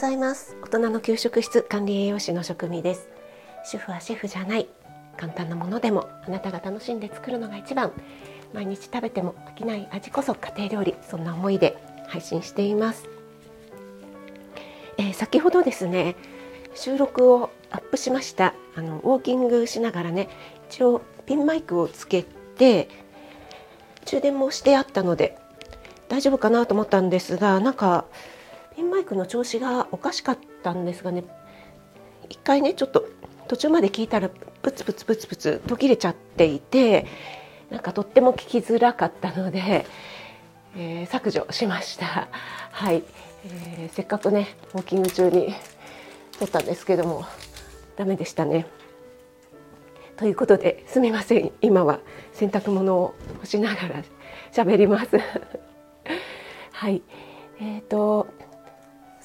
ざいます。大人の給食室管理栄養士の職味です。主婦はシェフじゃない。簡単なものでもあなたが楽しんで作るのが一番。毎日食べても飽きない味こそ家庭料理。そんな思いで配信しています、えー、先ほどですね収録をアップしました。あのウォーキングしながらね一応ピンマイクをつけて充電もしてあったので大丈夫かなと思ったんですがなんかピンマイクの調子がおかしかったんですがね一回ねちょっと途中まで聞いたらプツプツプツプツ途切れちゃっていてなんかとっても聞きづらかったので、えー、削除しました。はい、えー、せっかくねウォーキング中に撮ったんですけどもダメでしたね。ということですみません今は洗濯物を干しながら喋ります。はいえーと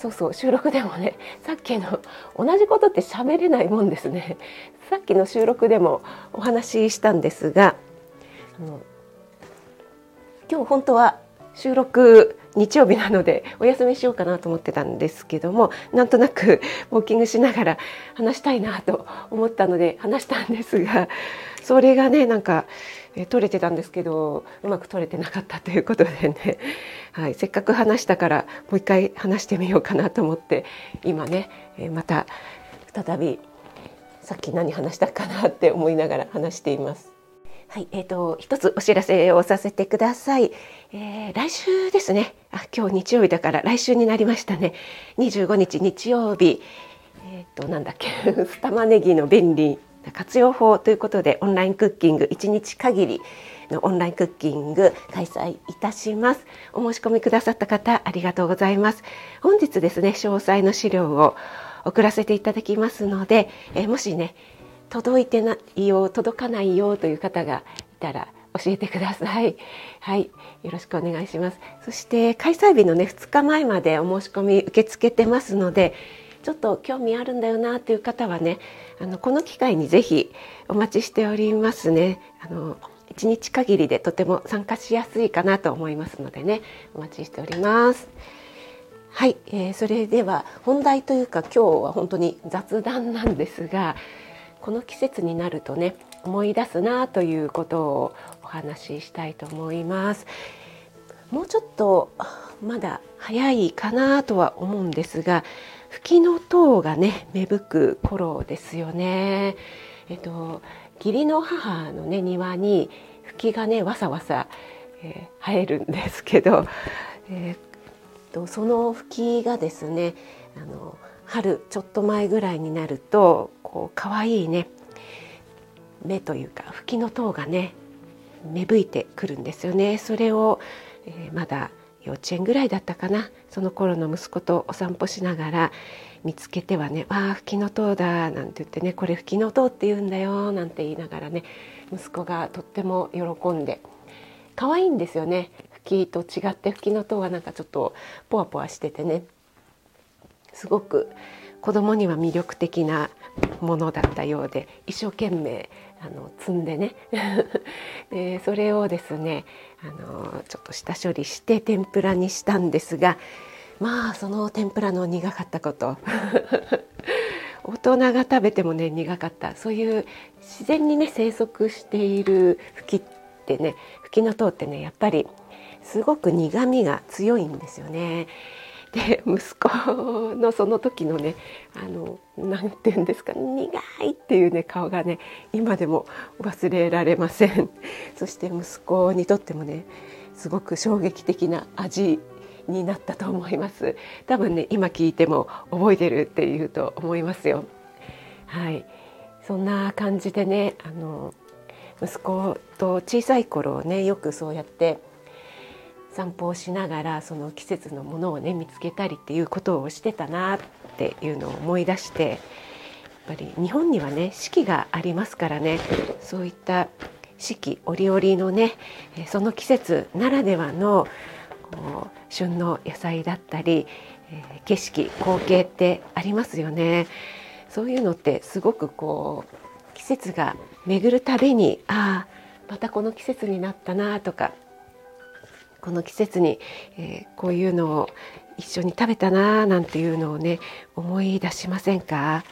そうそう収録でもね さっきの同じことって喋れないもんですね。さっきの収録でもお話ししたんですがあの今日本当は収録日曜日なので お休みしようかなと思ってたんですけどもなんとなくウォーキングしながら話したいなと思ったので話したんですがそれがねなんかえ撮れてたんですけどうまく撮れてなかった ということでね、はい、せっかく話したからもう一回話してみようかなと思って今ね、また再びさっき何話したかなって思いながら話しています。はい、えっ、ー、と一つお知らせをさせてください。えー、来週ですね。あ、今日日曜日だから来週になりましたね。25日日曜日。えっ、ー、となんだっけ、ス 玉ねぎの便利活用法ということでオンラインクッキング1日限りのオンラインクッキング開催いたしますお申し込みくださった方ありがとうございます本日ですね詳細の資料を送らせていただきますので、えもしね届いてないよ届かないよという方がいたら教えてください。はい、よろしくお願いします。そして開催日のね2日前までお申し込み受け付けてますので、ちょっと興味あるんだよなという方はねあのこの機会にぜひお待ちしておりますね。あの1日限りでとても参加しやすいかなと思いますのでねお待ちしております。はい、えー、それでは本題というか今日は本当に雑談なんですがこの季節になるとね思い出すなということをお話ししたいと思います。もうちょっとまだ早いかなとは思うんですが吹きの塔がね芽吹く頃ですよね。えっと義理の母のね庭に吹きがねわさわさ、えー、生えるんですけど、えー、とその吹きがですねあの春ちょっと前ぐらいになるとこう可愛いね芽というか吹きの塔がね芽吹いてくるんですよね。それを、えー、まだ幼稚園ぐらいだったかな。その頃の息子とお散歩しながら見つけてはね「わあフキノトウだ」なんて言ってね「これフキノトウって言うんだよ」なんて言いながらね息子がとっても喜んで可愛いんですよね。フキと違ってフキノトウはなんかちょっとポワポワしててね。すごく子供には魅力的なものだったようで一生懸命あの積んでね。でそれをですねあのちょっと下処理して天ぷらにしたんですがまあその天ぷらの苦かったこと。大人が食べてもね苦かった。そういう自然にね生息しているフキってねフキの塔ってねやっぱりすごく苦みが強いんですよね。で息子のその時のねあのなんて言うんですか苦いっていうね顔がね今でも忘れられません。そして息子にとってもねすごく衝撃的な味になったと思います。多分ね今聞いても覚えてるっていうと思いますよ。はい。そんな感じでねあの息子と小さい頃ねよくそうやって散歩をしながらその季節のものをね見つけたりっていうことをしてたなっていうのを思い出してやっぱり日本にはね四季がありますからねそういった四季折々のねその季節ならではのこう旬の野菜だったり、え景色光景ってありますよね。そういうのってすごくこう季節が巡るたびにああまたこの季節になったなとかこの季節に、えー、こういうのを一緒に食べたななんていうのをね思い出しませんか、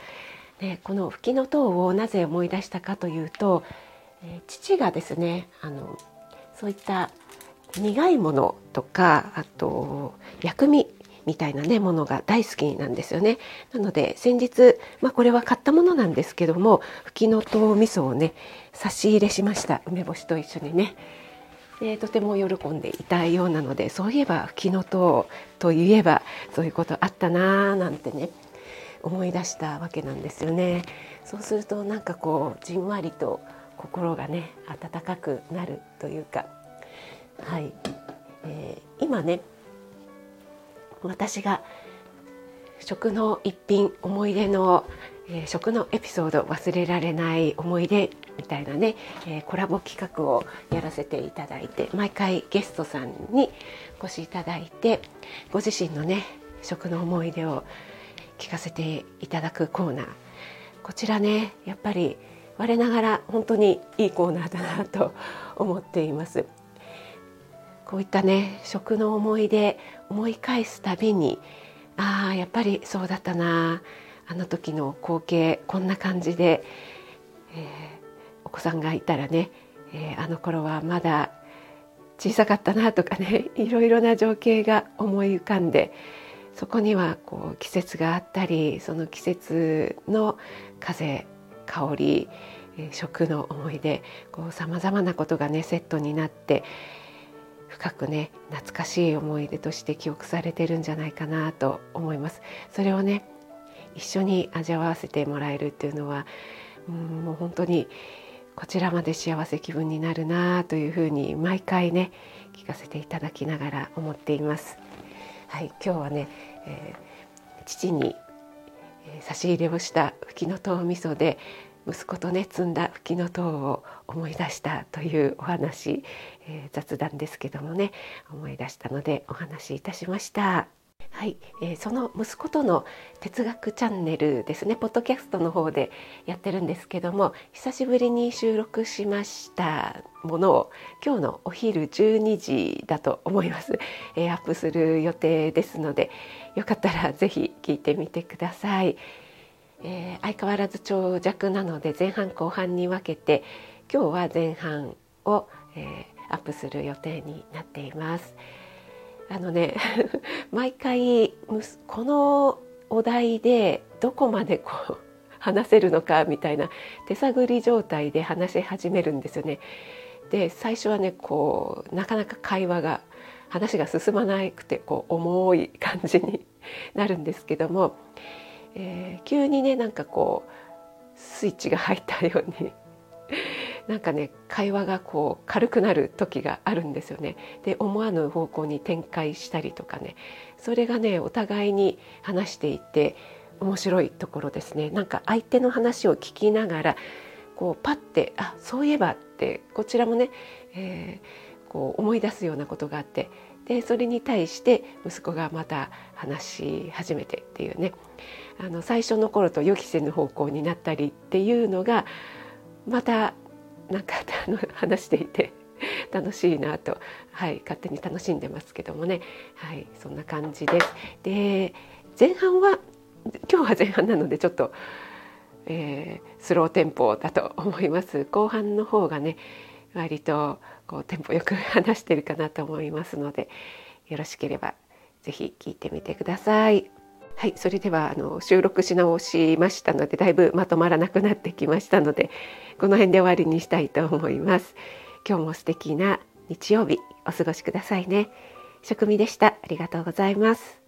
ね、この吹きの塔をなぜ思い出したかというと、えー、父がですねあのそういった苦いものとかあと薬味みたいなねものが大好きなんですよね。なので先日、まあ、これは買ったものなんですけどもふきのとう味噌をね差し入れしました。梅干しと一緒にね。でとても喜んでいたようなのでそういえばふきのとうといえばそういうことあったなーなんてね思い出したわけなんですよね。そうするとなんかこうじんわりと心がね温かくなるというか。はい、えー、今ね私が食の一品思い出の、えー、食のエピソード忘れられない思い出みたいなね、えー、コラボ企画をやらせていただいて毎回ゲストさんにお越しいただいてご自身のね食の思い出を聞かせていただくコーナーこちらねやっぱり我ながら本当にいいコーナーだなと思っています。こういったね食の思い出思い返すたびにああやっぱりそうだったなああの時の光景こんな感じで、えー、お子さんがいたらね、えー、あの頃はまだ小さかったなとかね いろいろな情景が思い浮かんでそこにはこう季節があったりその季節の風香り食の思い出さまざまなことがねセットになって深くね懐かしい思い出として記憶されてるんじゃないかなと思います。それをね一緒に味わわせてもらえるっていうのはうんもう本当にこちらまで幸せ気分になるなというふうに毎回ね聞かせていただきながら思っていますはい今日はね、えー、父に差し入れをしたふきのとう味噌で息子とね摘んだふきのとうを思い出したというお話、えー、雑談ですけどもね思い出したのでお話しいたしました。はい、えー、その息子との哲学チャンネルですねポッドキャストの方でやってるんですけども久しぶりに収録しましたものを今日のお昼12時だと思います、えー、アップする予定ですのでよかったらぜひ聞いてみてください。えー、相変わらず長尺なので前半後半に分けて今日は前半を、えー、アップする予定になっています。あのね 毎回このお題でどこまでこう 話せるのかみたいな手探り状態で話し始めるんですよね。で最初はねこうなかなか会話が話が進まなくてこう重い感じに なるんですけどもえー、急にねなんかこうスイッチが入ったようになんかね会話がこう軽くなる時があるんですよね。で思わぬ方向に展開したりとかねそれがねお互いに話していて面白いところですね。なんか相手の話を聞きながらこうパッてあそういえばってこちらもね、えー、こう思い出すようなことがあってでそれに対して息子がまた話し始めてっていうねあの最初の頃と予期せぬ方向になったりっていうのがまたなんかあの話していて楽しいなと、はい、勝手に楽しんでますけどもね、はい、そんな感じです。で前半は今日は前半なのでちょっと、えー、スローテンポだと思います後半の方がね割とこうテンポよく話してるかなと思いますのでよろしければ是非聞いてみてください。はい、それではあの収録し直しましたのでだいぶまとまらなくなってきましたのでこの辺で終わりにしたいと思います。今日も素敵な日曜日お過ごしくださいね。食味でした。ありがとうございます。